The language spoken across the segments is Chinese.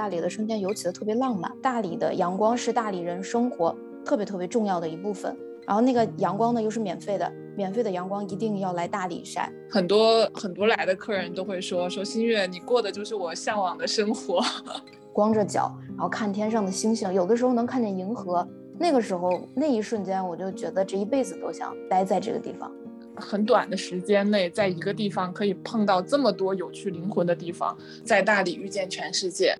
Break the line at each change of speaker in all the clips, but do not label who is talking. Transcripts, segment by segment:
大理的春天尤其的特别浪漫。大理的阳光是大理人生活特别特别重要的一部分。然后那个阳光呢又是免费的，免费的阳光一定要来大理晒。
很多很多来的客人都会说说新月，你过的就是我向往的生活。
光着脚，然后看天上的星星，有的时候能看见银河。那个时候那一瞬间，我就觉得这一辈子都想待在这个地方。
很短的时间内，在一个地方可以碰到这么多有趣灵魂的地方，在大理遇见全世界。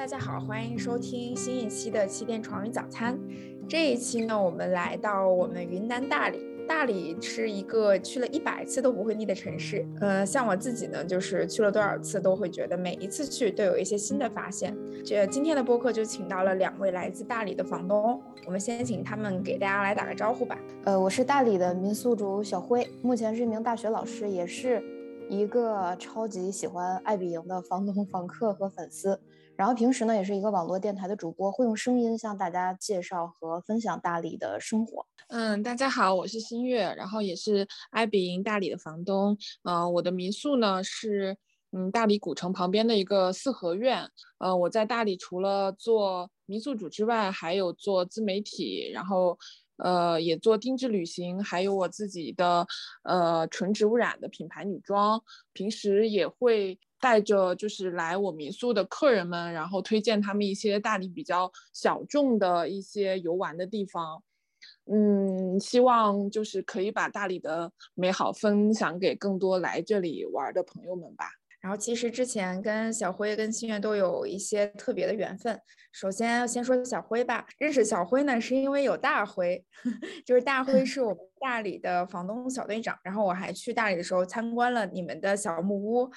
大家好，欢迎收听新一期的气垫床云早餐。这一期呢，我们来到我们云南大理。大理是一个去了一百次都不会腻的城市。呃，像我自己呢，就是去了多少次都会觉得每一次去都有一些新的发现。这今天的播客就请到了两位来自大理的房东，我们先请他们给大家来打个招呼吧。
呃，我是大理的民宿主小辉，目前是一名大学老师，也是一个超级喜欢爱彼迎的房东、房客和粉丝。然后平时呢，也是一个网络电台的主播，会用声音向大家介绍和分享大理的生活。
嗯，大家好，我是新月，然后也是爱比营大理的房东。嗯，我的民宿呢是嗯大理古城旁边的一个四合院。呃，我在大理除了做民宿主之外，还有做自媒体，然后呃也做定制旅行，还有我自己的呃纯植物染的品牌女装。平时也会。带着就是来我民宿的客人们，然后推荐他们一些大理比较小众的一些游玩的地方，嗯，希望就是可以把大理的美好分享给更多来这里玩的朋友们吧。
然后其实之前跟小辉跟心月都有一些特别的缘分。首先先说小辉吧，认识小辉呢是因为有大辉，就是大辉是我们大理的房东小队长，然后我还去大理的时候参观了你们的小木屋。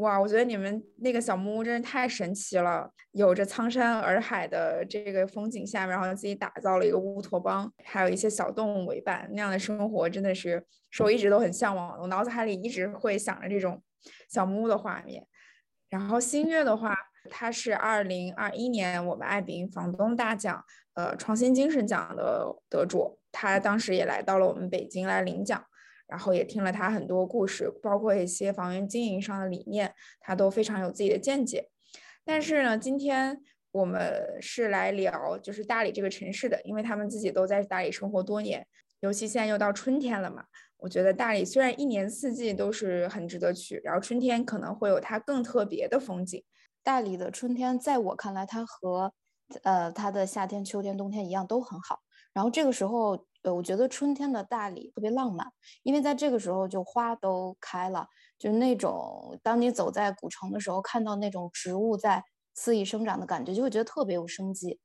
哇，我觉得你们那个小木屋真是太神奇了，有着苍山洱海的这个风景下面，然后自己打造了一个乌托邦，还有一些小动物为伴，那样的生活真的是是我一直都很向往的。我脑海里一直会想着这种小木屋的画面。然后新月的话，他是二零二一年我们爱彼迎房东大奖，呃，创新精神奖的得主，他当时也来到了我们北京来领奖。然后也听了他很多故事，包括一些房源经营上的理念，他都非常有自己的见解。但是呢，今天我们是来聊就是大理这个城市的，因为他们自己都在大理生活多年，尤其现在又到春天了嘛。我觉得大理虽然一年四季都是很值得去，然后春天可能会有它更特别的风景。
大理的春天在我看来，它和呃它的夏天、秋天、冬天一样都很好。然后这个时候。呃，我觉得春天的大理特别浪漫，因为在这个时候就花都开了，就是那种当你走在古城的时候，看到那种植物在肆意生长的感觉，就会觉得特别有生机。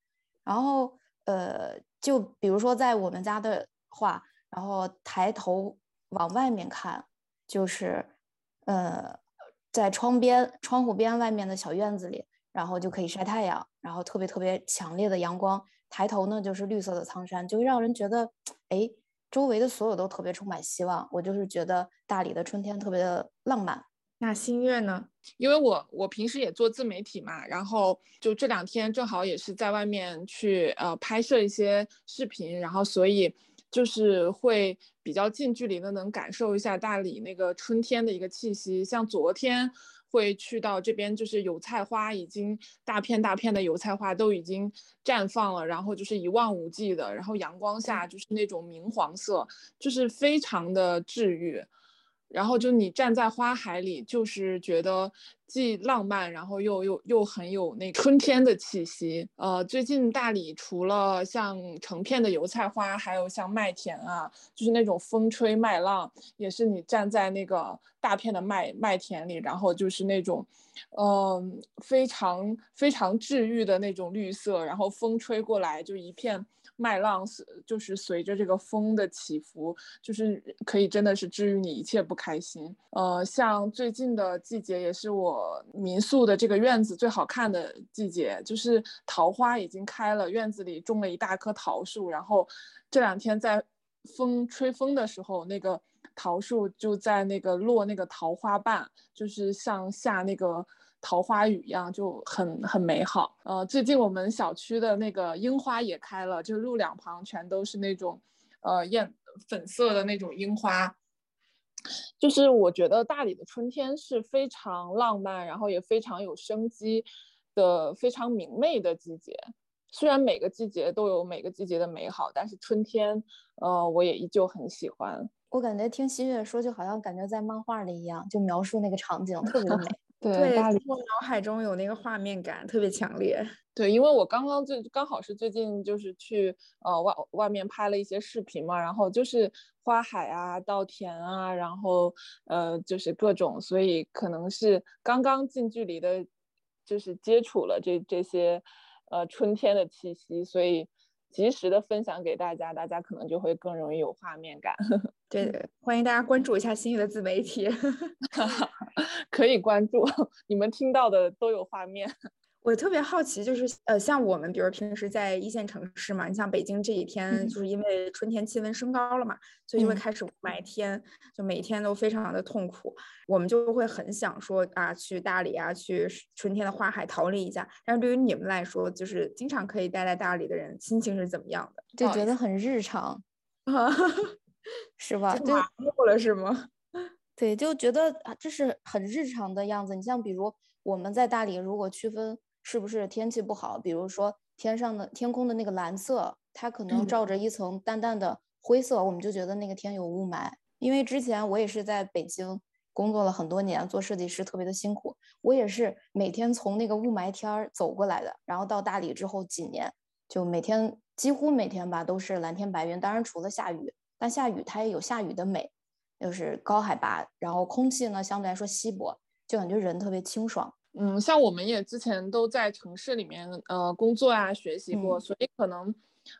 然后，呃，就比如说在我们家的话，然后抬头往外面看，就是，呃，在窗边、窗户边外面的小院子里，然后就可以晒太阳，然后特别特别强烈的阳光。抬头呢，就是绿色的苍山，就会让人觉得，哎，周围的所有都特别充满希望。我就是觉得大理的春天特别的浪漫。
那新月呢？
因为我我平时也做自媒体嘛，然后就这两天正好也是在外面去呃拍摄一些视频，然后所以就是会比较近距离的能感受一下大理那个春天的一个气息。像昨天。会去到这边，就是油菜花已经大片大片的油菜花都已经绽放了，然后就是一望无际的，然后阳光下就是那种明黄色，就是非常的治愈。然后就你站在花海里，就是觉得既浪漫，然后又又又很有那春天的气息。呃，最近大理除了像成片的油菜花，还有像麦田啊，就是那种风吹麦浪，也是你站在那个大片的麦麦田里，然后就是那种，嗯，非常非常治愈的那种绿色，然后风吹过来就一片。麦浪是就是随着这个风的起伏，就是可以真的是治愈你一切不开心。呃，像最近的季节也是我民宿的这个院子最好看的季节，就是桃花已经开了，院子里种了一大棵桃树，然后这两天在风吹风的时候，那个桃树就在那个落那个桃花瓣，就是像下那个。桃花雨一样就很很美好。呃，最近我们小区的那个樱花也开了，就路两旁全都是那种，呃艳粉色的那种樱花，就是我觉得大理的春天是非常浪漫，然后也非常有生机的，非常明媚的季节。虽然每个季节都有每个季节的美好，但是春天，呃，我也依旧很喜欢。
我感觉听新月说，就好像感觉在漫画里一样，就描述那个场景特别美。
对，我脑海中有那个画面感特别强烈。
对，因为我刚刚最刚好是最近就是去呃外外面拍了一些视频嘛，然后就是花海啊、稻田啊，然后呃就是各种，所以可能是刚刚近距离的，就是接触了这这些呃春天的气息，所以。及时的分享给大家，大家可能就会更容易有画面感。
对对，欢迎大家关注一下新宇的自媒体，
可以关注，你们听到的都有画面。
我特别好奇，就是呃，像我们，比如平时在一线城市嘛，你像北京这几天，就是因为春天气温升高了嘛，所以就会开始雾霾天，就每天都非常的痛苦。我们就会很想说啊，去大理啊，去春天的花海逃离一下。但是对于你们来说，就是经常可以待在大理的人，心情是怎么样的？
就觉得很日常，是吧？
就麻木了是吗？
对，就觉得啊，这是很日常的样子。你像比如我们在大理，如果区分。是不是天气不好？比如说天上的天空的那个蓝色，它可能罩着一层淡淡的灰色，我们就觉得那个天有雾霾。因为之前我也是在北京工作了很多年，做设计师特别的辛苦，我也是每天从那个雾霾天儿走过来的。然后到大理之后几年，就每天几乎每天吧都是蓝天白云，当然除了下雨，但下雨它也有下雨的美，就是高海拔，然后空气呢相对来说稀薄，就感觉人特别清爽。
嗯，像我们也之前都在城市里面呃工作啊学习过，所以可能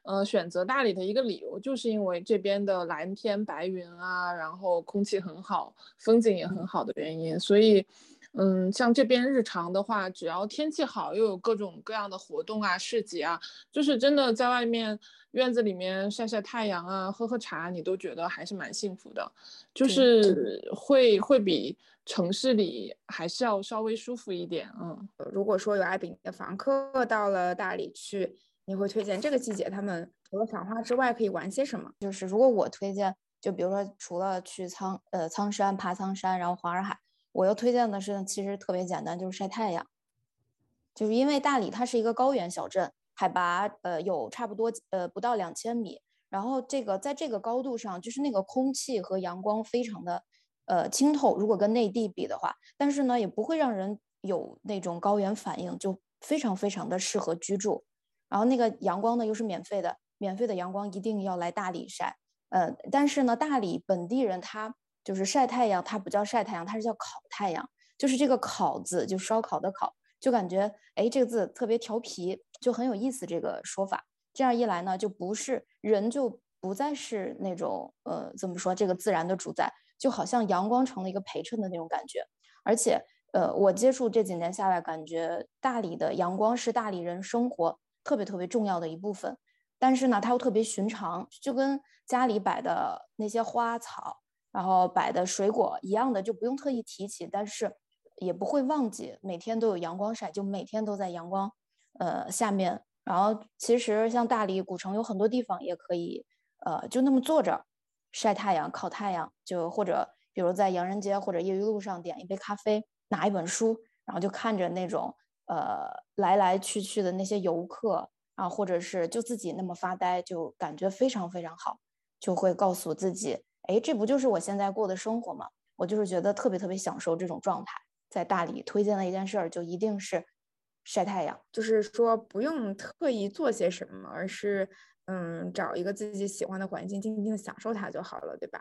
呃选择大理的一个理由就是因为这边的蓝天白云啊，然后空气很好，风景也很好的原因。所以嗯，像这边日常的话，只要天气好，又有各种各样的活动啊、市集啊，就是真的在外面院子里面晒晒太阳啊、喝喝茶，你都觉得还是蛮幸福的，就是会会比。城市里还是要稍微舒服一点，嗯。
如果说有爱比的房客到了大理去，你会推荐这个季节他们除了赏花之外可以玩些什么？
就是如果我推荐，就比如说除了去苍呃苍山爬苍山，然后黄洱海，我要推荐的是其实特别简单，就是晒太阳。就是因为大理它是一个高原小镇，海拔呃有差不多呃不到两千米，然后这个在这个高度上，就是那个空气和阳光非常的。呃，清透，如果跟内地比的话，但是呢，也不会让人有那种高原反应，就非常非常的适合居住。然后那个阳光呢，又是免费的，免费的阳光一定要来大理晒。呃，但是呢，大理本地人他就是晒太阳，它不叫晒太阳，它是叫烤太阳，就是这个烤字，就烧烤的烤，就感觉哎，这个字特别调皮，就很有意思这个说法。这样一来呢，就不是人就不再是那种呃，怎么说这个自然的主宰。就好像阳光成了一个陪衬的那种感觉，而且，呃，我接触这几年下来，感觉大理的阳光是大理人生活特别特别重要的一部分。但是呢，它又特别寻常，就跟家里摆的那些花草，然后摆的水果一样的，就不用特意提起，但是也不会忘记每天都有阳光晒，就每天都在阳光，呃，下面。然后其实像大理古城有很多地方也可以，呃，就那么坐着。晒太阳、烤太阳，就或者比如在洋人街或者业余路上点一杯咖啡，拿一本书，然后就看着那种呃来来去去的那些游客啊，或者是就自己那么发呆，就感觉非常非常好，就会告诉自己，哎，这不就是我现在过的生活吗？我就是觉得特别特别享受这种状态。在大理推荐的一件事儿，就一定是晒太阳，
就是说不用特意做些什么，而是。嗯，找一个自己喜欢的环境，静静享受它就好了，对吧？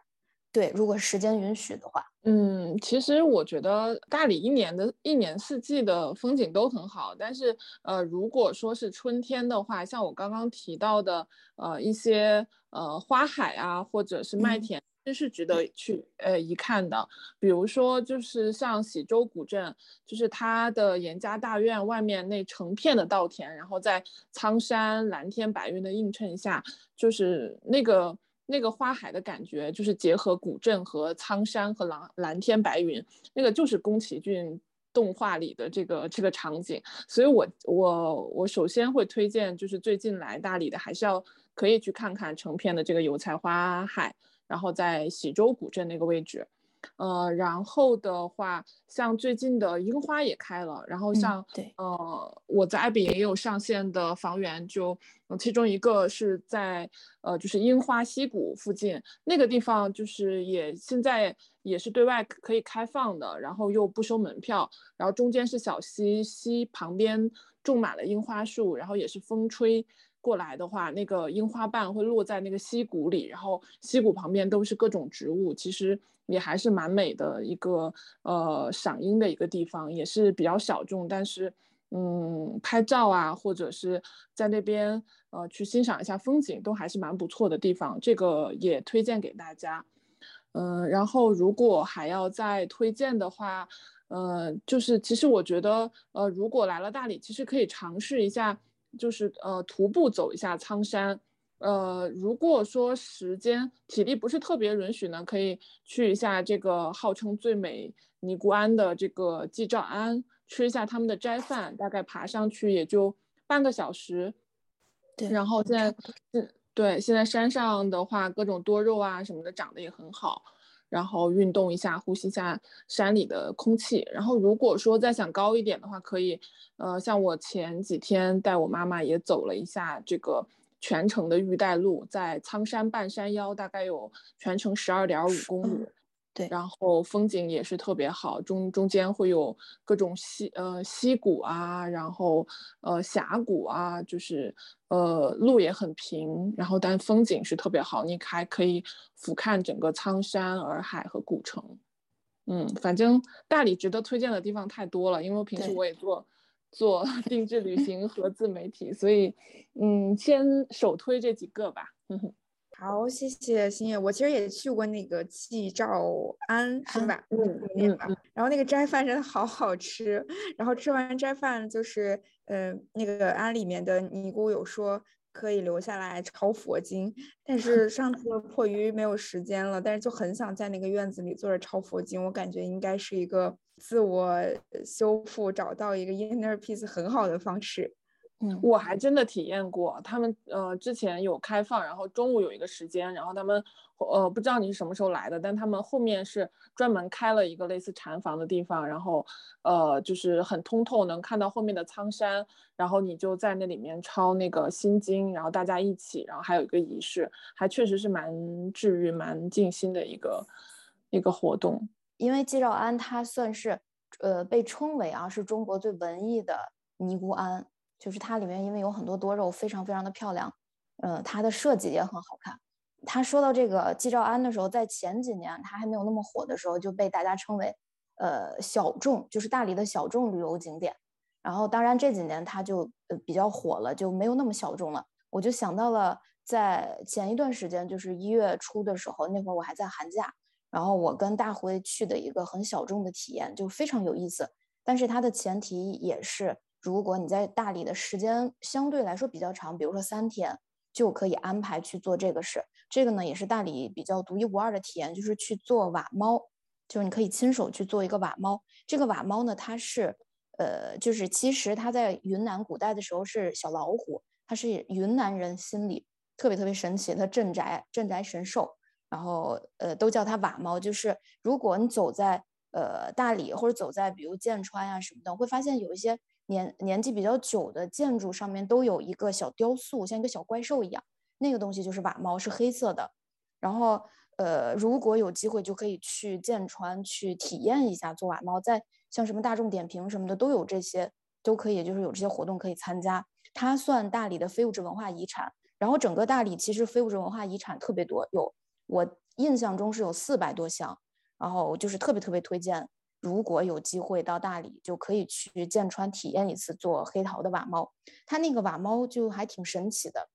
对，如果时间允许的话。
嗯，其实我觉得大理一年的一年四季的风景都很好，但是呃，如果说是春天的话，像我刚刚提到的呃一些呃花海啊，或者是麦田。这是值得去呃一看的，比如说就是像喜洲古镇，就是它的严家大院外面那成片的稻田，然后在苍山蓝天白云的映衬下，就是那个那个花海的感觉，就是结合古镇和苍山和蓝蓝天白云，那个就是宫崎骏动画里的这个这个场景，所以我我我首先会推荐，就是最近来大理的，还是要可以去看看成片的这个油菜花海。然后在喜洲古镇那个位置，呃，然后的话，像最近的樱花也开了，然后像
对，
呃，我在艾比也有上线的房源，就其中一个是在呃，就是樱花溪谷附近那个地方，就是也现在也是对外可以开放的，然后又不收门票，然后中间是小溪，溪旁边种满了樱花树，然后也是风吹。过来的话，那个樱花瓣会落在那个溪谷里，然后溪谷旁边都是各种植物，其实也还是蛮美的一个呃赏樱的一个地方，也是比较小众，但是嗯拍照啊或者是在那边呃去欣赏一下风景都还是蛮不错的地方，这个也推荐给大家。嗯，然后如果还要再推荐的话，呃，就是其实我觉得呃如果来了大理，其实可以尝试一下。就是呃徒步走一下苍山，呃如果说时间体力不是特别允许呢，可以去一下这个号称最美尼姑庵的这个寂照庵，吃一下他们的斋饭，大概爬上去也就半个小时。
对，
然后现在嗯对，现在山上的话各种多肉啊什么的长得也很好。然后运动一下，呼吸一下山里的空气。然后如果说再想高一点的话，可以，呃，像我前几天带我妈妈也走了一下这个全程的玉带路，在苍山半山腰，大概有全程十二点五公里。
对，
然后风景也是特别好，中中间会有各种溪呃溪谷啊，然后呃峡谷啊，就是呃路也很平，然后但风景是特别好，你还可以俯瞰整个苍山洱海和古城。嗯，反正大理值得推荐的地方太多了，因为平时我也做做 定制旅 行和自媒体，所以嗯，先首推这几个吧。
好，谢谢星月。我其实也去过那个季兆庵，是吧？
嗯嗯。
然后那个斋饭真的好好吃。然后吃完斋饭，就是呃，那个庵里面的尼姑有说可以留下来抄佛经，但是上次 迫于没有时间了，但是就很想在那个院子里坐着抄佛经。我感觉应该是一个自我修复、找到一个 inner peace 很好的方式。
我还真的体验过，他们呃之前有开放，然后中午有一个时间，然后他们呃不知道你是什么时候来的，但他们后面是专门开了一个类似禅房的地方，然后呃就是很通透，能看到后面的苍山，然后你就在那里面抄那个心经，然后大家一起，然后还有一个仪式，还确实是蛮治愈、蛮静心的一个一个活动。
因为季兆庵它算是呃被称为啊是中国最文艺的尼姑庵。就是它里面因为有很多多肉，非常非常的漂亮，呃，它的设计也很好看。他说到这个季兆庵的时候，在前几年它还没有那么火的时候，就被大家称为呃小众，就是大理的小众旅游景点。然后当然这几年它就呃比较火了，就没有那么小众了。我就想到了在前一段时间，就是一月初的时候，那会儿我还在寒假，然后我跟大辉去的一个很小众的体验，就非常有意思。但是它的前提也是。如果你在大理的时间相对来说比较长，比如说三天，就可以安排去做这个事。这个呢，也是大理比较独一无二的体验，就是去做瓦猫，就是你可以亲手去做一个瓦猫。这个瓦猫呢，它是，呃，就是其实它在云南古代的时候是小老虎，它是云南人心里特别特别神奇的镇宅镇宅神兽，然后呃都叫它瓦猫。就是如果你走在呃大理或者走在比如剑川呀什么的，会发现有一些。年年纪比较久的建筑上面都有一个小雕塑，像一个小怪兽一样，那个东西就是瓦猫，是黑色的。然后，呃，如果有机会就可以去剑川去体验一下做瓦猫，在像什么大众点评什么的都有这些，都可以，就是有这些活动可以参加。它算大理的非物质文化遗产。然后整个大理其实非物质文化遗产特别多，有我印象中是有四百多项，然后就是特别特别推荐。如果有机会到大理，就可以去剑川体验一次做黑陶的瓦猫。它那个瓦猫就还挺神奇的。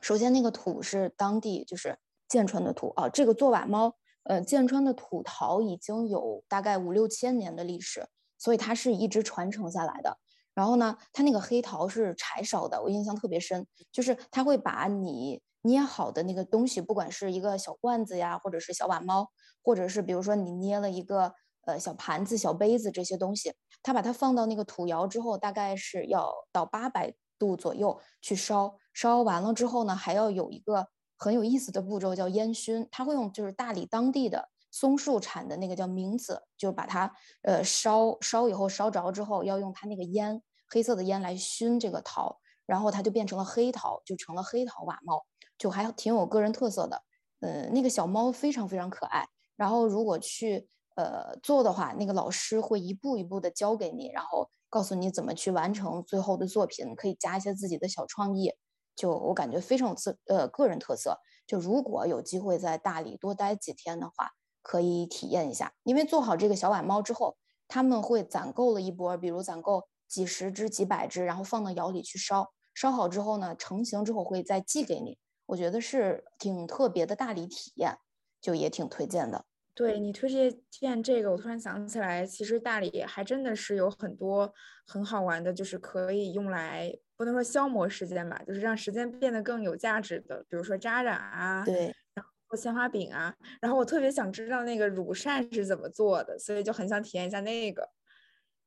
首先，那个土是当地就是剑川的土啊。这个做瓦猫，呃，剑川的土陶已经有大概五六千年的历史，所以它是一直传承下来的。然后呢，它那个黑陶是柴烧的，我印象特别深，就是它会把你捏好的那个东西，不管是一个小罐子呀，或者是小瓦猫，或者是比如说你捏了一个。呃，小盘子、小杯子这些东西，他把它放到那个土窑之后，大概是要到八百度左右去烧。烧完了之后呢，还要有一个很有意思的步骤叫烟熏。他会用就是大理当地的松树产的那个叫明子，就把它呃烧烧以后烧着之后，要用它那个烟黑色的烟来熏这个桃，然后它就变成了黑桃，就成了黑桃瓦帽，就还挺有个人特色的。呃，那个小猫非常非常可爱。然后如果去呃做的话，那个老师会一步一步的教给你，然后告诉你怎么去完成最后的作品，可以加一些自己的小创意。就我感觉非常有自呃个人特色。就如果有机会在大理多待几天的话，可以体验一下。因为做好这个小碗猫之后，他们会攒够了一波，比如攒够几十只、几百只，然后放到窑里去烧。烧好之后呢，成型之后会再寄给你。我觉得是挺特别的大理体验，就也挺推荐的。
对你推荐这个，我突然想起来，其实大理还真的是有很多很好玩的，就是可以用来不能说消磨时间吧，就是让时间变得更有价值的，比如说扎染啊，
对，
然后鲜花饼啊，然后我特别想知道那个乳扇是怎么做的，所以就很想体验一下那个。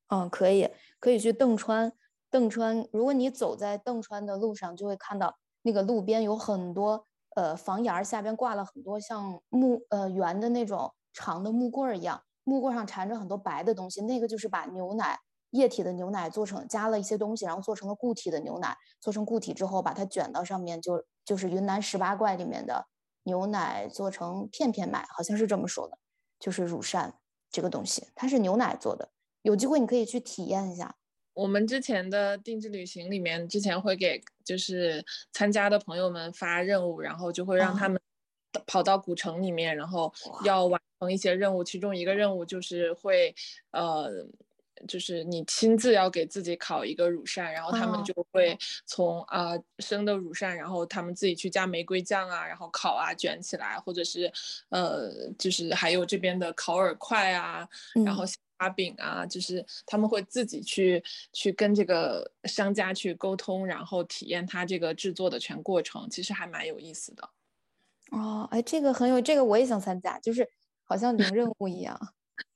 嗯，可以，可以去邓川，邓川，如果你走在邓川的路上，就会看到。那个路边有很多呃房檐下边挂了很多像木呃圆的那种长的木棍儿一样，木棍上缠着很多白的东西，那个就是把牛奶液体的牛奶做成加了一些东西，然后做成了固体的牛奶，做成固体之后把它卷到上面，就就是云南十八怪里面的牛奶做成片片卖，好像是这么说的，就是乳扇这个东西，它是牛奶做的，有机会你可以去体验一下。
我们之前的定制旅行里面，之前会给就是参加的朋友们发任务，然后就会让他们跑到古城里面，然后要完成一些任务。其中一个任务就是会，呃，就是你亲自要给自己烤一个乳扇，然后他们就会从啊生的乳扇，然后他们自己去加玫瑰酱啊，然后烤啊卷起来，或者是呃，就是还有这边的烤饵块啊，然后。花饼啊，就是他们会自己去去跟这个商家去沟通，然后体验他这个制作的全过程，其实还蛮有意思的。
哦，哎，这个很有，这个我也想参加，就是好像领任务一样。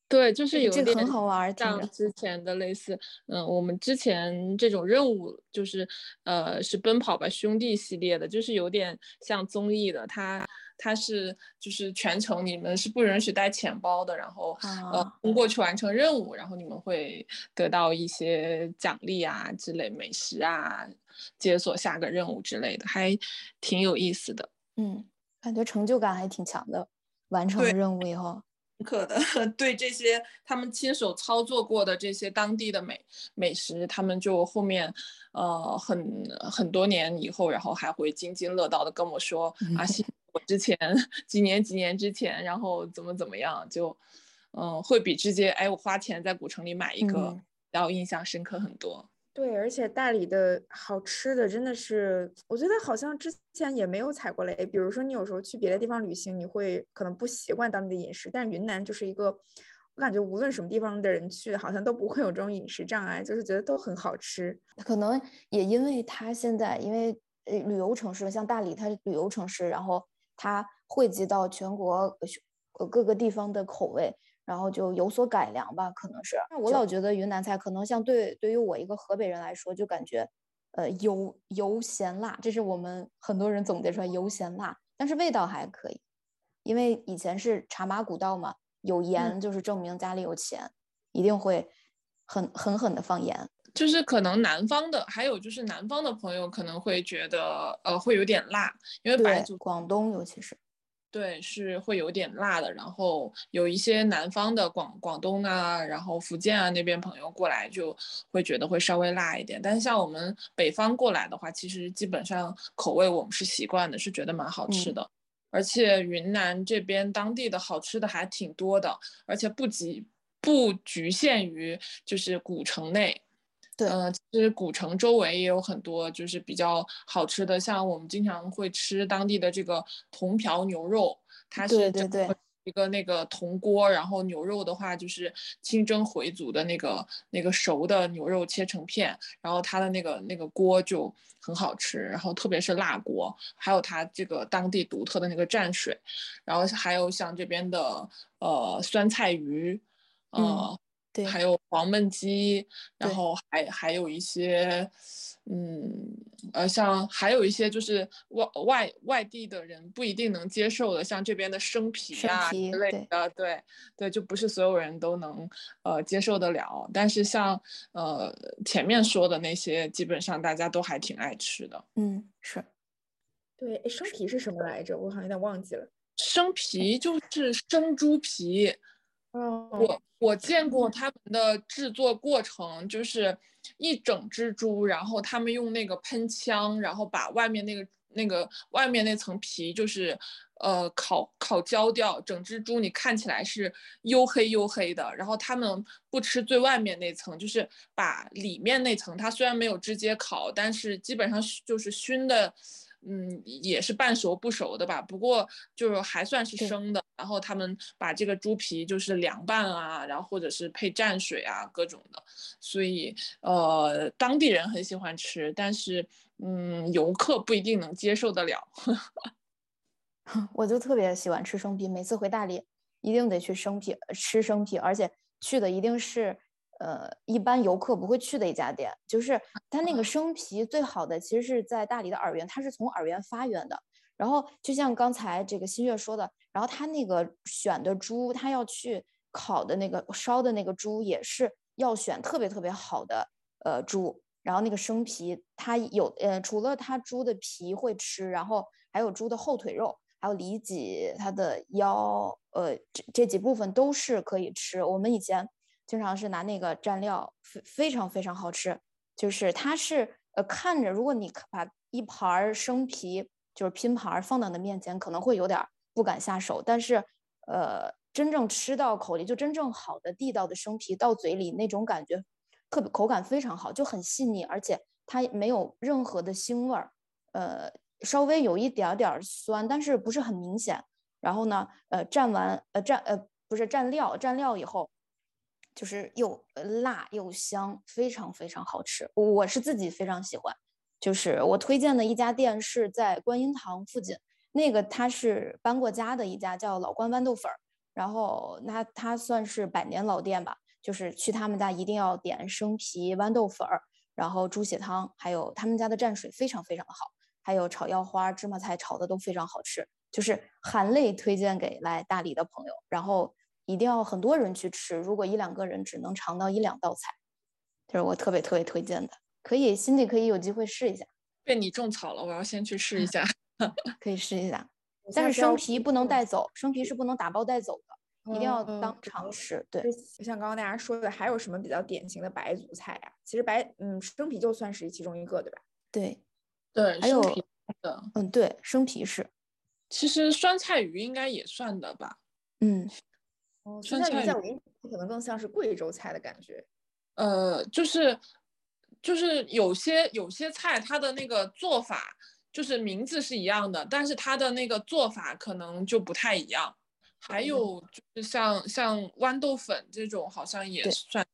对，就是有
点很好玩，
像之前的类似，嗯，我们之前这种任务就是呃是奔跑吧兄弟系列的，就是有点像综艺的，它。它是就是全程你们是不允许带钱包的，然后呃通过去完成任务，然后你们会得到一些奖励啊之类美食啊，解锁下个任务之类的，还挺有意思的。
嗯，感觉成就感还挺强的，完成了任务以后。
可的，对这些他们亲手操作过的这些当地的美美食，他们就后面呃很很多年以后，然后还会津津乐道的跟我说 啊。之前几年几年之前，然后怎么怎么样，就嗯，会比直接哎我花钱在古城里买一个要印象深刻很多。
对，而且大理的好吃的真的是，我觉得好像之前也没有踩过雷。比如说你有时候去别的地方旅行，你会可能不习惯当地的饮食，但云南就是一个，我感觉无论什么地方的人去，好像都不会有这种饮食障碍，就是觉得都很好吃。
可能也因为它现在因为旅游城市，像大理它是旅游城市，然后。它汇集到全国呃各个地方的口味，然后就有所改良吧，可能是。我老觉得云南菜可能像对对于我一个河北人来说，就感觉呃油油咸辣，这是我们很多人总结出来油咸辣，但是味道还可以，因为以前是茶马古道嘛，有盐就是证明家里有钱，一定会很狠狠的放盐。
就是可能南方的，还有就是南方的朋友可能会觉得，呃，会有点辣，因为白族
广东尤其是，
对，是会有点辣的。然后有一些南方的广广东啊，然后福建啊那边朋友过来就会觉得会稍微辣一点。但是像我们北方过来的话，其实基本上口味我们是习惯的，是觉得蛮好吃的。而且云南这边当地的好吃的还挺多的，而且不局不局限于就是古城内。
对，
嗯，其实古城周围也有很多就是比较好吃的，像我们经常会吃当地的这个铜瓢牛肉，它是对
对对
一个那个铜锅，然后牛肉的话就是清蒸回族的那个那个熟的牛肉切成片，然后它的那个那个锅就很好吃，然后特别是辣锅，还有它这个当地独特的那个蘸水，然后还有像这边的呃酸菜鱼，
嗯。
还有黄焖鸡，然后还还有一些，嗯，呃，像还有一些就是外外外地的人不一定能接受的，像这边的生皮啊之类的，对对，就不是所有人都能呃接受得了。但是像呃前面说的那些，基本上大家都还挺爱吃的。
嗯，是。
对，生皮是什么来着？我好像有点忘记了。
生皮就是生猪皮。我我见过他们的制作过程，就是一整只猪，然后他们用那个喷枪，然后把外面那个那个外面那层皮，就是呃烤烤焦掉，整只猪你看起来是黝黑黝黑的。然后他们不吃最外面那层，就是把里面那层，它虽然没有直接烤，但是基本上就是熏的。嗯，也是半熟不熟的吧，不过就是还算是生的。然后他们把这个猪皮就是凉拌啊，然后或者是配蘸水啊，各种的。所以呃，当地人很喜欢吃，但是嗯，游客不一定能接受得了。
我就特别喜欢吃生皮，每次回大理一定得去生皮吃生皮，而且去的一定是。呃，一般游客不会去的一家店，就是它那个生皮最好的，其实是在大理的洱源，它是从洱源发源的。然后就像刚才这个新月说的，然后他那个选的猪，他要去烤的那个烧的那个猪，也是要选特别特别好的呃猪。然后那个生皮，它有呃，除了它猪的皮会吃，然后还有猪的后腿肉，还有里脊，它的腰，呃，这这几部分都是可以吃。我们以前。经常是拿那个蘸料，非非常非常好吃。就是它是呃看着，如果你把一盘生皮就是拼盘放到你的面前，可能会有点不敢下手。但是呃真正吃到口里，就真正好的地道的生皮到嘴里那种感觉，特别口感非常好，就很细腻，而且它没有任何的腥味儿，呃稍微有一点点酸，但是不是很明显。然后呢，呃蘸完呃蘸呃不是蘸料，蘸料以后。就是又辣又香，非常非常好吃。我是自己非常喜欢。就是我推荐的一家店是在观音堂附近，那个它是搬过家的一家，叫老关豌豆粉儿。然后那它算是百年老店吧。就是去他们家一定要点生皮豌豆粉儿，然后猪血汤，还有他们家的蘸水非常非常的好，还有炒腰花、芝麻菜炒的都非常好吃。就是含泪推荐给来大理的朋友。然后。一定要很多人去吃，如果一两个人只能尝到一两道菜，就是我特别特别推荐的，可以，心里可以有机会试一下。
被你种草了，我要先去试一下，
可以试一下。但是生皮不能带走，生皮是不能打包带走的，一定要当场吃。对，
就像刚刚大家说的，还有什么比较典型的白族菜呀？其实白，嗯，生皮就算是其中一个，对吧？
对，
对，
还有
的，
嗯，对，生皮是。
其实酸菜鱼应该也算的吧？
嗯。
酸菜鱼在我印象可能更像是贵州菜的感觉，
呃，就是就是有些有些菜它的那个做法就是名字是一样的，但是它的那个做法可能就不太一样。还有就是像像豌豆粉这种好像也算，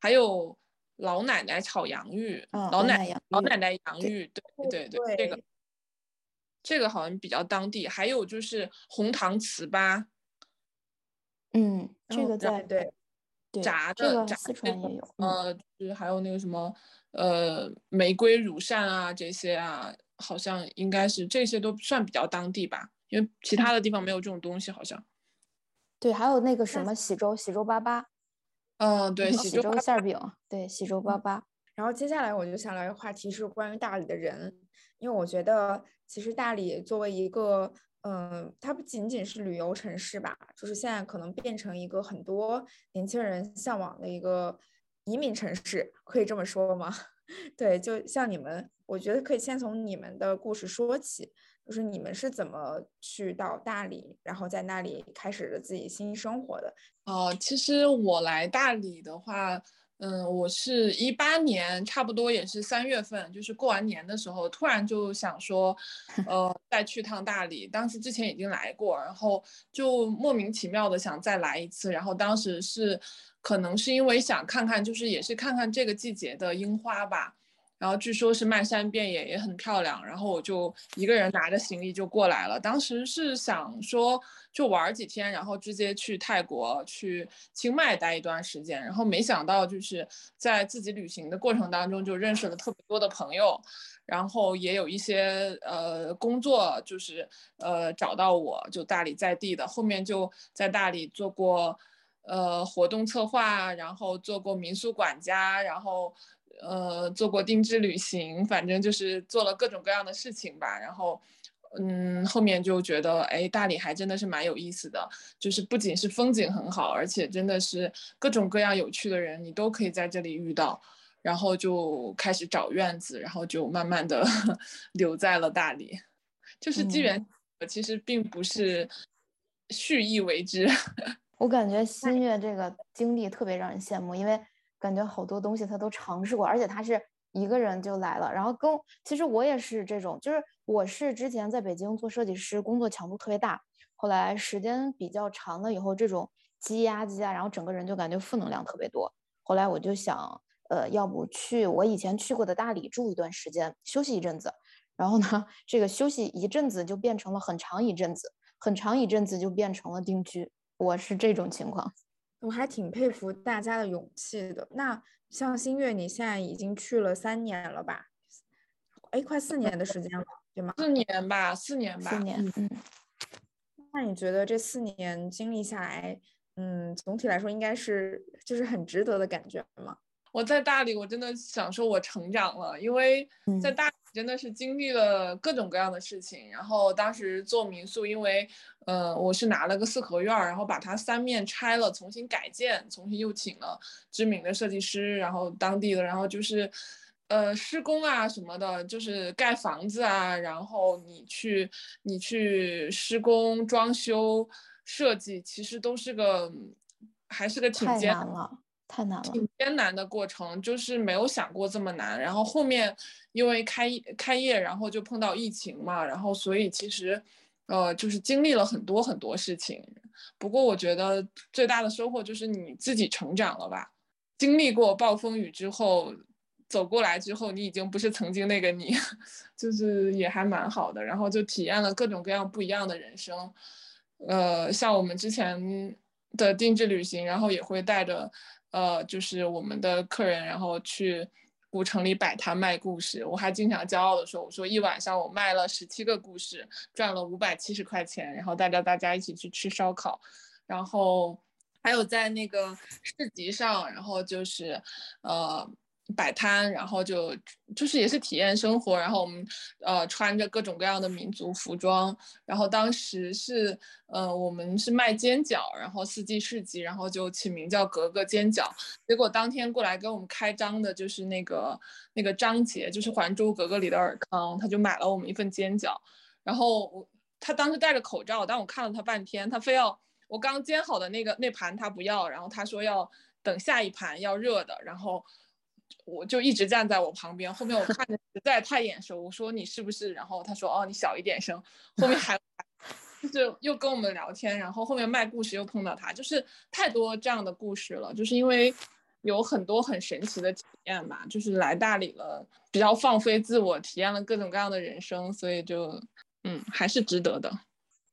还有老奶奶炒洋芋，老奶老奶奶洋芋，对对对，这个这个好像比较当地。还有就是红糖糍粑。
嗯，这个在
对
炸的炸
四川也有，
呃，就是还有那个什么，呃，玫瑰乳扇啊这些啊，好像应该是这些都算比较当地吧，因为其他的地方没有这种东西，好像。
对，还有那个什么喜洲喜洲粑粑，
嗯，对，
喜洲馅饼，对，喜洲粑粑。
然后接下来我就想聊一个话题，是关于大理的人，因为我觉得其实大理作为一个。嗯，它不仅仅是旅游城市吧，就是现在可能变成一个很多年轻人向往的一个移民城市，可以这么说吗？对，就像你们，我觉得可以先从你们的故事说起，就是你们是怎么去到大理，然后在那里开始了自己新生活的。
哦，其实我来大理的话。嗯，我是一八年，差不多也是三月份，就是过完年的时候，突然就想说，呃，再去趟大理。当时之前已经来过，然后就莫名其妙的想再来一次。然后当时是，可能是因为想看看，就是也是看看这个季节的樱花吧。然后据说是漫山遍野，也很漂亮。然后我就一个人拿着行李就过来了。当时是想说就玩几天，然后直接去泰国去清迈待一段时间。然后没想到就是在自己旅行的过程当中就认识了特别多的朋友，然后也有一些呃工作就是呃找到我就大理在地的，后面就在大理做过呃活动策划，然后做过民宿管家，然后。呃，做过定制旅行，反正就是做了各种各样的事情吧。然后，嗯，后面就觉得，哎，大理还真的是蛮有意思的，就是不仅是风景很好，而且真的是各种各样有趣的人，你都可以在这里遇到。然后就开始找院子，然后就慢慢的 留在了大理。就是机缘，其实并不是蓄意为之。
我感觉新月这个经历特别让人羡慕，因为。感觉好多东西他都尝试过，而且他是一个人就来了。然后跟其实我也是这种，就是我是之前在北京做设计师，工作强度特别大，后来时间比较长了以后，这种积压积压，然后整个人就感觉负能量特别多。后来我就想，呃，要不去我以前去过的大理住一段时间，休息一阵子。然后呢，这个休息一阵子就变成了很长一阵子，很长一阵子就变成了定居。我是这种情况。
我还挺佩服大家的勇气的。那像新月，你现在已经去了三年了吧？哎，快四年的时间了，对吗？
四年吧，四年吧。
四年，嗯。
那你觉得这四年经历下来，嗯，总体来说应该是就是很值得的感觉吗？
我在大理，我真的想说我成长了，因为在大理。真的是经历了各种各样的事情，然后当时做民宿，因为，呃，我是拿了个四合院儿，然后把它三面拆了，重新改建，重新又请了知名的设计师，然后当地的，然后就是，呃，施工啊什么的，就是盖房子啊，然后你去你去施工、装修、设计，其实都是个，还是个挺艰
难了。太难了，
挺艰难的过程，就是没有想过这么难。然后后面因为开开业，然后就碰到疫情嘛，然后所以其实，呃，就是经历了很多很多事情。不过我觉得最大的收获就是你自己成长了吧。经历过暴风雨之后，走过来之后，你已经不是曾经那个你，就是也还蛮好的。然后就体验了各种各样不一样的人生。呃，像我们之前的定制旅行，然后也会带着。呃，就是我们的客人，然后去古城里摆摊卖故事。我还经常骄傲的说，我说一晚上我卖了十七个故事，赚了五百七十块钱，然后带着大家一起去吃烧烤，然后还有在那个市集上，然后就是呃。摆摊，然后就就是也是体验生活，然后我们呃穿着各种各样的民族服装，然后当时是呃我们是卖煎饺，然后四季市集，然后就起名叫格格煎饺。结果当天过来给我们开张的就是那个那个张杰，就是《还珠格格》里的尔康，他就买了我们一份煎饺，然后我他当时戴着口罩，但我看了他半天，他非要我刚煎好的那个那盘他不要，然后他说要等下一盘要热的，然后。我就一直站在我旁边，后面我看着实在太眼熟，我说你是不是？然后他说哦，你小一点声。后面还 就是又跟我们聊天，然后后面卖故事又碰到他，就是太多这样的故事了。就是因为有很多很神奇的体验吧，就是来大理了，比较放飞自我，体验了各种各样的人生，所以就嗯还是值得的。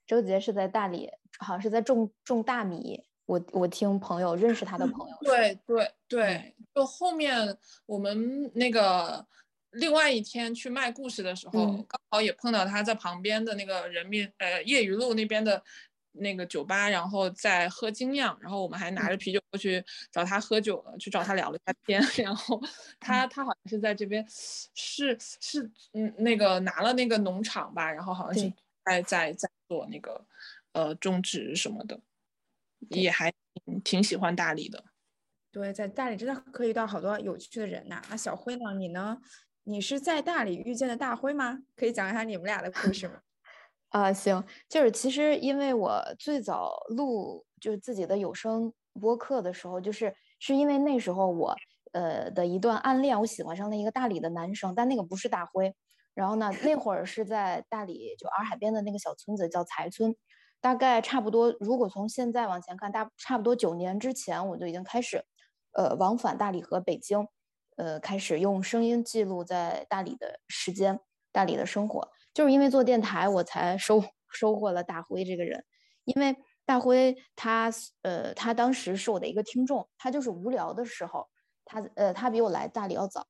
周杰是在大理，好像是在种种大米。我我听朋友认识他的朋友，
对对对，就后面我们那个另外一天去卖故事的时候，刚好也碰到他在旁边的那个人民呃业余路那边的那个酒吧，然后在喝精酿，然后我们还拿着啤酒过去找他喝酒了，去找他聊了一下天，然后他他好像是在这边是是嗯那个拿了那个农场吧，然后好像是在在在做那个呃种植什么的。也还挺喜欢大理的，
对，在大理真的可以遇到好多有趣的人呐。那小辉呢？你呢？你是在大理遇见的大辉吗？可以讲一下你们俩的故事吗？
啊，行，就是其实因为我最早录就是自己的有声播客的时候，就是是因为那时候我呃的一段暗恋，我喜欢上了一个大理的男生，但那个不是大辉。然后呢，那会儿是在大理就洱海边的那个小村子叫才村。大概差不多，如果从现在往前看，大差不多九年之前，我就已经开始，呃，往返大理和北京，呃开始用声音记录在大理的时间、大理的生活。就是因为做电台，我才收 收获了大辉这个人。因为大辉他呃他当时是我的一个听众，他就是无聊的时候，他呃他比我来大理要早，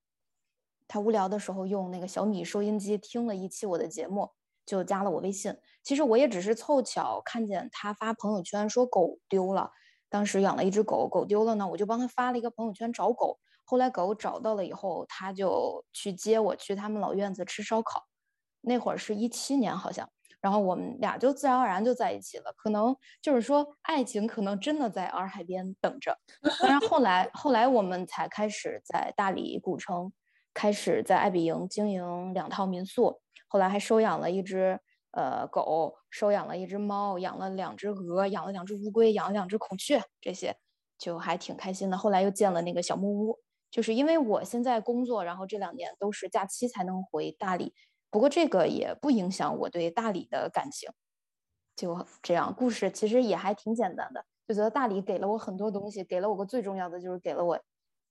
他无聊的时候用那个小米收音机听了一期我的节目，就加了我微信。其实我也只是凑巧看见他发朋友圈说狗丢了，当时养了一只狗狗丢了呢，我就帮他发了一个朋友圈找狗。后来狗找到了以后，他就去接我去他们老院子吃烧烤。那会儿是一七年好像，然后我们俩就自然而然就在一起了。可能就是说爱情可能真的在洱海边等着。当然后来后来我们才开始在大理古城，开始在爱彼迎经营两套民宿。后来还收养了一只呃狗，收养了一只猫，养了两只鹅，养了两只乌龟，养了两只孔雀，这些就还挺开心的。后来又建了那个小木屋，就是因为我现在工作，然后这两年都是假期才能回大理。不过这个也不影响我对大理的感情，就这样，故事其实也还挺简单的，就觉得大理给了我很多东西，给了我个最重要的就是给了我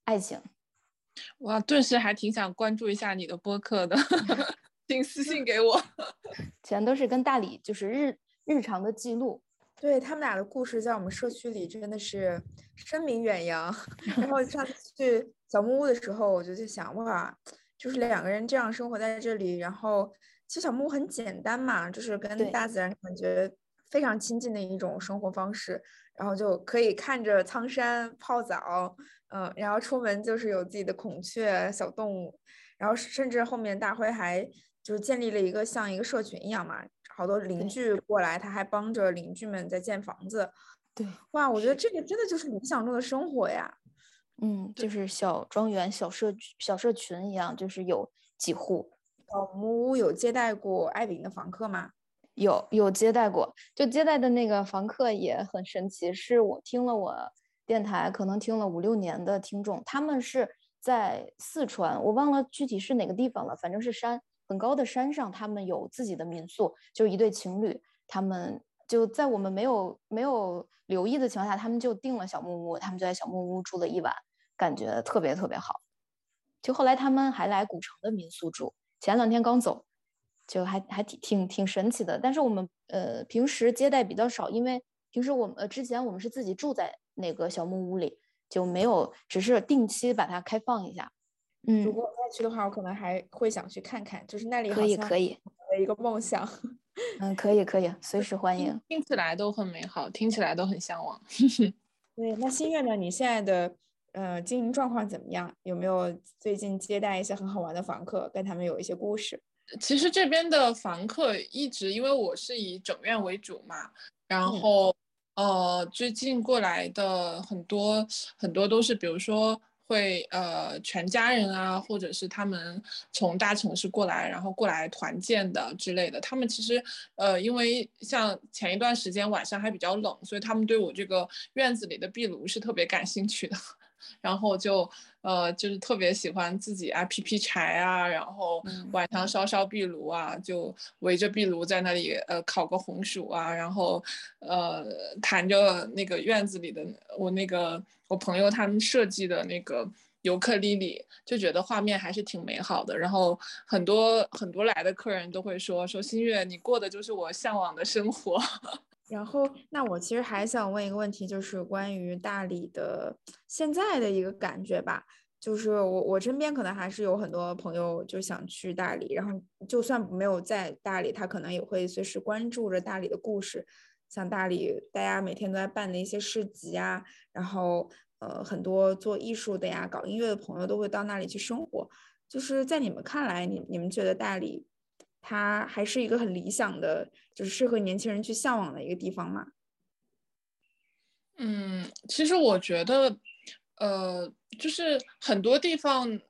爱情。
哇，顿时还挺想关注一下你的播客的，请私信给我。
全都是跟大理就是日日常的记录，
对他们俩的故事在我们社区里真的是声名远扬。然后上次去小木屋的时候，我就在想哇。就是两个人这样生活在这里，然后其实小木屋很简单嘛，就是跟大自然感觉非常亲近的一种生活方式，然后就可以看着苍山泡澡，嗯，然后出门就是有自己的孔雀小动物，然后甚至后面大辉还就是建立了一个像一个社群一样嘛，好多邻居过来，他还帮着邻居们在建房子，
对，
哇，我觉得这个真的就是理想中的生活呀。
嗯，就是小庄园、小社小社群一样，就是有几户。
小木屋有接待过艾饼的房客吗？
有，有接待过。就接待的那个房客也很神奇，是我听了我电台可能听了五六年的听众，他们是在四川，我忘了具体是哪个地方了，反正是山很高的山上，他们有自己的民宿，就一对情侣，他们就在我们没有没有留意的情况下，他们就订了小木屋，他们就在小木屋住了一晚。感觉特别特别好，就后来他们还来古城的民宿住，前两天刚走，就还还挺挺挺神奇的。但是我们呃平时接待比较少，因为平时我们呃之前我们是自己住在那个小木屋里，就没有只是定期把它开放一下。
嗯，如果我再去的话，我可能还会想去看看，就是那里
可以可以
的一个梦想。
嗯，可以可以，随时欢迎。
听起来都很美好，听起来都很向往。
对，那新月呢？你现在的？呃，经营状况怎么样？有没有最近接待一些很好玩的房客，跟他们有一些故事？
其实这边的房客一直，因为我是以整院为主嘛，然后呃，最近过来的很多很多都是，比如说会呃全家人啊，或者是他们从大城市过来，然后过来团建的之类的。他们其实呃，因为像前一段时间晚上还比较冷，所以他们对我这个院子里的壁炉是特别感兴趣的。然后就呃，就是特别喜欢自己啊劈劈柴啊，然后晚上烧烧壁炉啊，就围着壁炉在那里呃烤个红薯啊，然后呃弹着那个院子里的我那个我朋友他们设计的那个尤克里里，就觉得画面还是挺美好的。然后很多很多来的客人都会说说新月，你过的就是我向往的生活。
然后，那我其实还想问一个问题，就是关于大理的现在的一个感觉吧。就是我我身边可能还是有很多朋友就想去大理，然后就算没有在大理，他可能也会随时关注着大理的故事。像大理，大家每天都在办的一些市集啊，然后呃，很多做艺术的呀、搞音乐的朋友都会到那里去生活。就是在你们看来，你你们觉得大理？它还是一个很理想的，就是适合年轻人去向往的一个地方嘛。
嗯，其实我觉得，呃，就是很多地方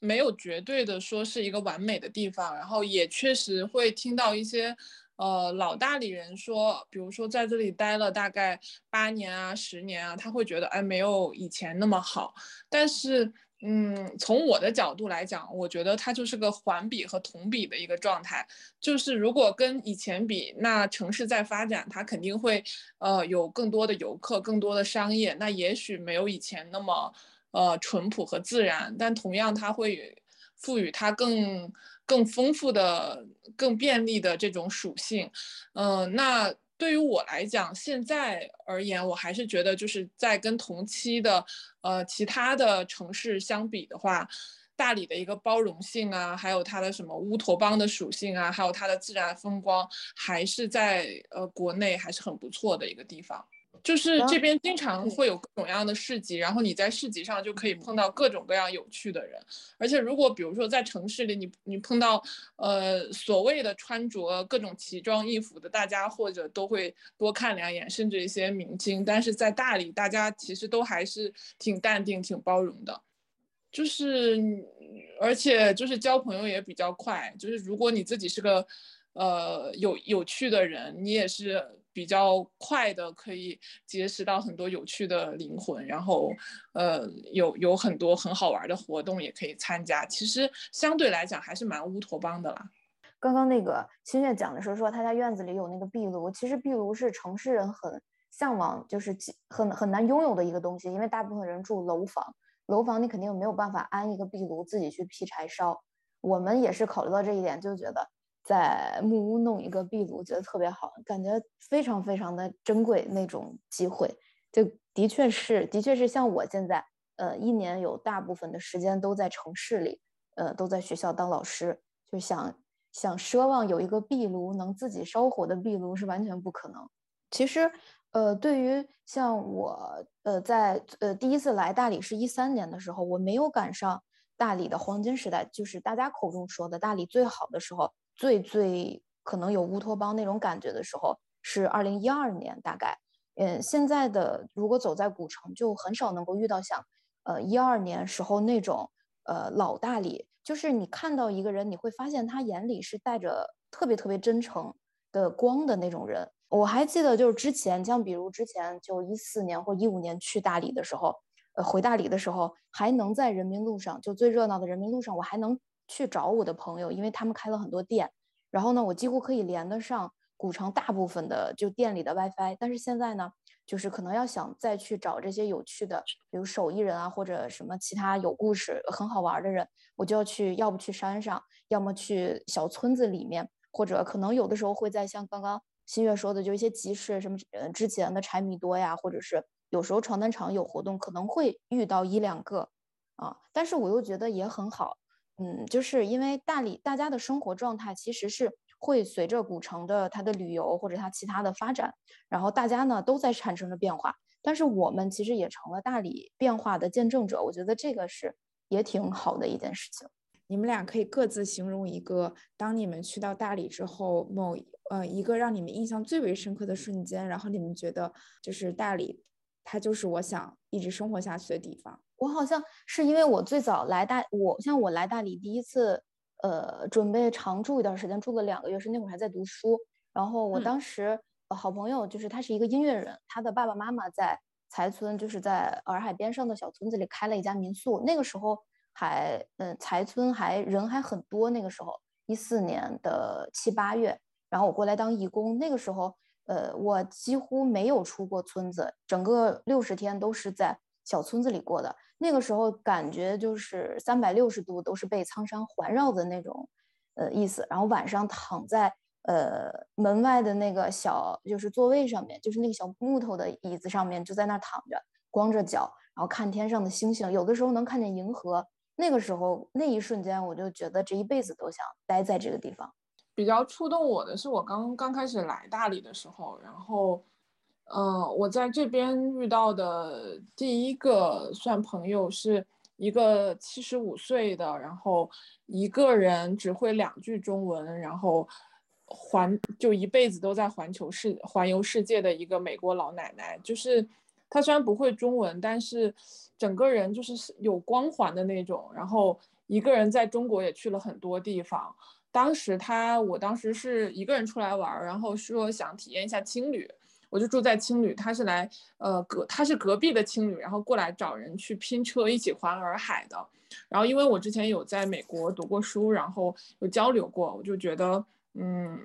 没有绝对的说是一个完美的地方，然后也确实会听到一些，呃，老大理人说，比如说在这里待了大概八年啊、十年啊，他会觉得哎，没有以前那么好，但是。嗯，从我的角度来讲，我觉得它就是个环比和同比的一个状态。就是如果跟以前比，那城市在发展，它肯定会呃有更多的游客，更多的商业，那也许没有以前那么呃淳朴和自然，但同样它会赋予它更更丰富的、更便利的这种属性。嗯，那对于我来讲，现在而言，我还是觉得就是在跟同期的呃其他的城市相比的话。大理的一个包容性啊，还有它的什么乌托邦的属性啊，还有它的自然风光，还是在呃国内还是很不错的一个地方。就是这边经常会有各种各样的市集，然后你在市集上就可以碰到各种各样有趣的人。而且如果比如说在城市里，你你碰到呃所谓的穿着各种奇装异服的大家，或者都会多看两眼，甚至一些明星。但是在大理，大家其实都还是挺淡定、挺包容的。就是，而且就是交朋友也比较快。就是如果你自己是个，呃，有有趣的人，你也是比较快的，可以结识到很多有趣的灵魂。然后，呃，有有很多很好玩的活动也可以参加。其实相对来讲还是蛮乌托邦的啦。
刚刚那个新月讲的时候说他家院子里有那个壁炉，其实壁炉是城市人很向往，就是很很难拥有的一个东西，因为大部分人住楼房。楼房你肯定没有办法安一个壁炉，自己去劈柴烧。我们也是考虑到这一点，就觉得在木屋弄一个壁炉，觉得特别好，感觉非常非常的珍贵那种机会。就的确是，的确是像我现在，呃，一年有大部分的时间都在城市里，呃，都在学校当老师，就想想奢望有一个壁炉能自己烧火的壁炉是完全不可能。其实。呃，对于像我，呃，在呃第一次来大理是一三年的时候，我没有赶上大理的黄金时代，就是大家口中说的大理最好的时候，最最可能有乌托邦那种感觉的时候，是二零一二年大概。嗯，现在的如果走在古城，就很少能够遇到像，呃一二年时候那种，呃老大理，就是你看到一个人，你会发现他眼里是带着特别特别真诚的光的那种人。我还记得，就是之前，像比如之前就一四年或一五年去大理的时候，呃，回大理的时候，还能在人民路上，就最热闹的人民路上，我还能去找我的朋友，因为他们开了很多店，然后呢，我几乎可以连得上古城大部分的就店里的 WiFi。但是现在呢，就是可能要想再去找这些有趣的，比如手艺人啊，或者什么其他有故事、很好玩的人，我就要去，要不去山上，要么去小村子里面，或者可能有的时候会在像刚刚。新月说的，就一些集市，什么呃之前的柴米多呀，或者是有时候床单厂有活动，可能会遇到一两个啊。但是我又觉得也很好，嗯，就是因为大理大家的生活状态其实是会随着古城的它的旅游或者它其他的发展，然后大家呢都在产生着变化。但是我们其实也成了大理变化的见证者，我觉得这个是也挺好的一件事情。
你们俩可以各自形容一个，当你们去到大理之后，某呃一个让你们印象最为深刻的瞬间，然后你们觉得就是大理，它就是我想一直生活下去的地方。
我好像是因为我最早来大，我像我来大理第一次，呃，准备常住一段时间，住了两个月，是那会儿还在读书。然后我当时好朋友就是他是一个音乐人，他的爸爸妈妈在才村，就是在洱海边上的小村子里开了一家民宿。那个时候。还嗯，才村还人还很多，那个时候一四年的七八月，然后我过来当义工，那个时候呃，我几乎没有出过村子，整个六十天都是在小村子里过的。那个时候感觉就是三百六十度都是被苍山环绕的那种呃意思。然后晚上躺在呃门外的那个小就是座位上面，就是那个小木头的椅子上面，就在那儿躺着，光着脚，然后看天上的星星，有的时候能看见银河。那个时候，那一瞬间，我就觉得这一辈子都想待在这个地方。
比较触动我的是，我刚刚开始来大理的时候，然后，嗯，我在这边遇到的第一个算朋友是一个七十五岁的，然后一个人只会两句中文，然后环就一辈子都在环球世环游世界的一个美国老奶奶，就是。她虽然不会中文，但是整个人就是有光环的那种。然后一个人在中国也去了很多地方。当时他，我当时是一个人出来玩，然后说想体验一下青旅，我就住在青旅。他是来呃隔他是隔壁的青旅，然后过来找人去拼车一起环洱海的。然后因为我之前有在美国读过书，然后有交流过，我就觉得嗯。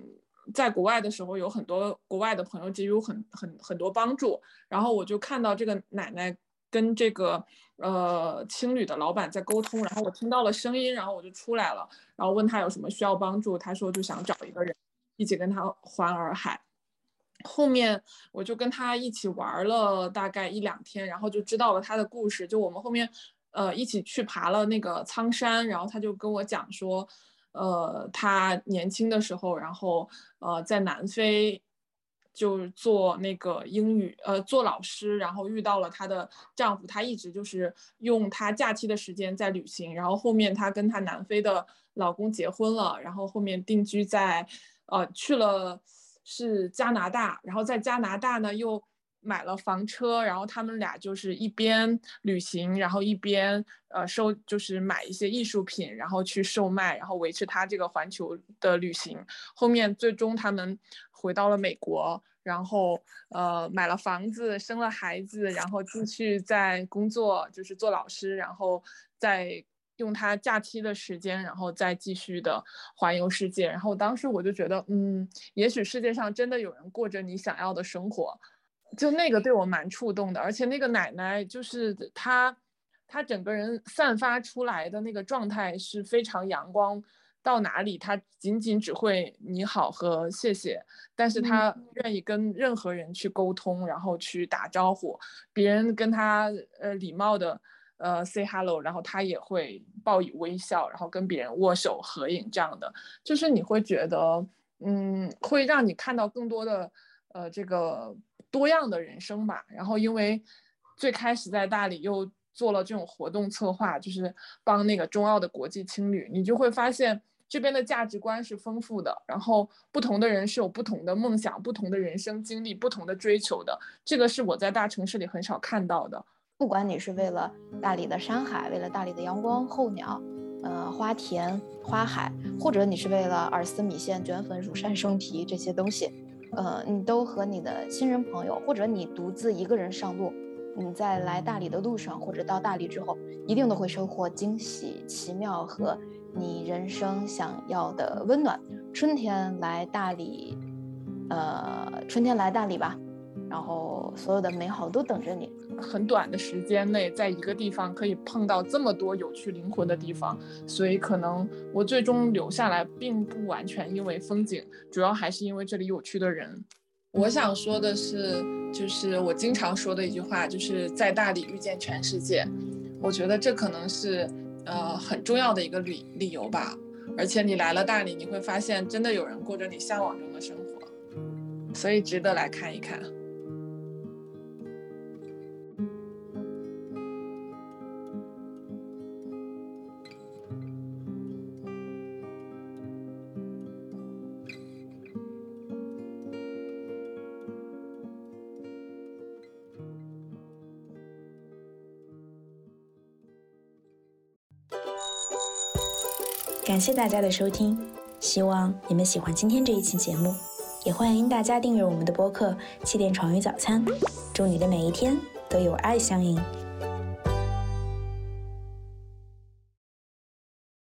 在国外的时候，有很多国外的朋友给予我很很很多帮助，然后我就看到这个奶奶跟这个呃青旅的老板在沟通，然后我听到了声音，然后我就出来了，然后问他有什么需要帮助，他说就想找一个人一起跟他环洱海。后面我就跟他一起玩了大概一两天，然后就知道了他的故事。就我们后面呃一起去爬了那个苍山，然后他就跟我讲说，呃他年轻的时候，然后呃在南非。就做那个英语，呃，做老师，然后遇到了她的丈夫，她一直就是用她假期的时间在旅行，然后后面她跟她南非的老公结婚了，然后后面定居在，呃，去了是加拿大，然后在加拿大呢又买了房车，然后他们俩就是一边旅行，然后一边呃收，就是买一些艺术品，然后去售卖，然后维持他这个环球的旅行，后面最终他们。回到了美国，然后呃买了房子，生了孩子，然后继续在工作，就是做老师，然后再用他假期的时间，然后再继续的环游世界。然后当时我就觉得，嗯，也许世界上真的有人过着你想要的生活，就那个对我蛮触动的。而且那个奶奶就是她，她整个人散发出来的那个状态是非常阳光。到哪里，她仅仅只会你好和谢谢，但是她愿意跟任何人去沟通，然后去打招呼，别人跟她呃礼貌的呃 say hello，然后她也会报以微笑，然后跟别人握手合影这样的，就是你会觉得嗯，会让你看到更多的呃这个多样的人生吧。然后因为最开始在大理又做了这种活动策划，就是帮那个中澳的国际青旅，你就会发现。这边的价值观是丰富的，然后不同的人是有不同的梦想、不同的人生经历、不同的追求的。这个是我在大城市里很少看到的。
不管你是为了大理的山海，为了大理的阳光、候鸟、呃花田、花海，或者你是为了饵丝米线、卷粉、乳扇生皮这些东西，呃，你都和你的亲人朋友，或者你独自一个人上路，你在来大理的路上，或者到大理之后，一定都会收获惊喜、奇妙和。你人生想要的温暖，春天来大理，呃，春天来大理吧，然后后所有的美好都等着你。
很短的时间内，在一个地方可以碰到这么多有趣灵魂的地方，所以可能我最终留下来，并不完全因为风景，主要还是因为这里有趣的人。我想说的是，就是我经常说的一句话，就是在大理遇见全世界。我觉得这可能是。呃，很重要的一个理理由吧，而且你来了大理，你会发现真的有人过着你向往中的生活，所以值得来看一看。
感谢大家的收听，希望你们喜欢今天这一期节目，也欢迎大家订阅我们的播客《气垫床与早餐》。祝你的每一天都有爱相迎。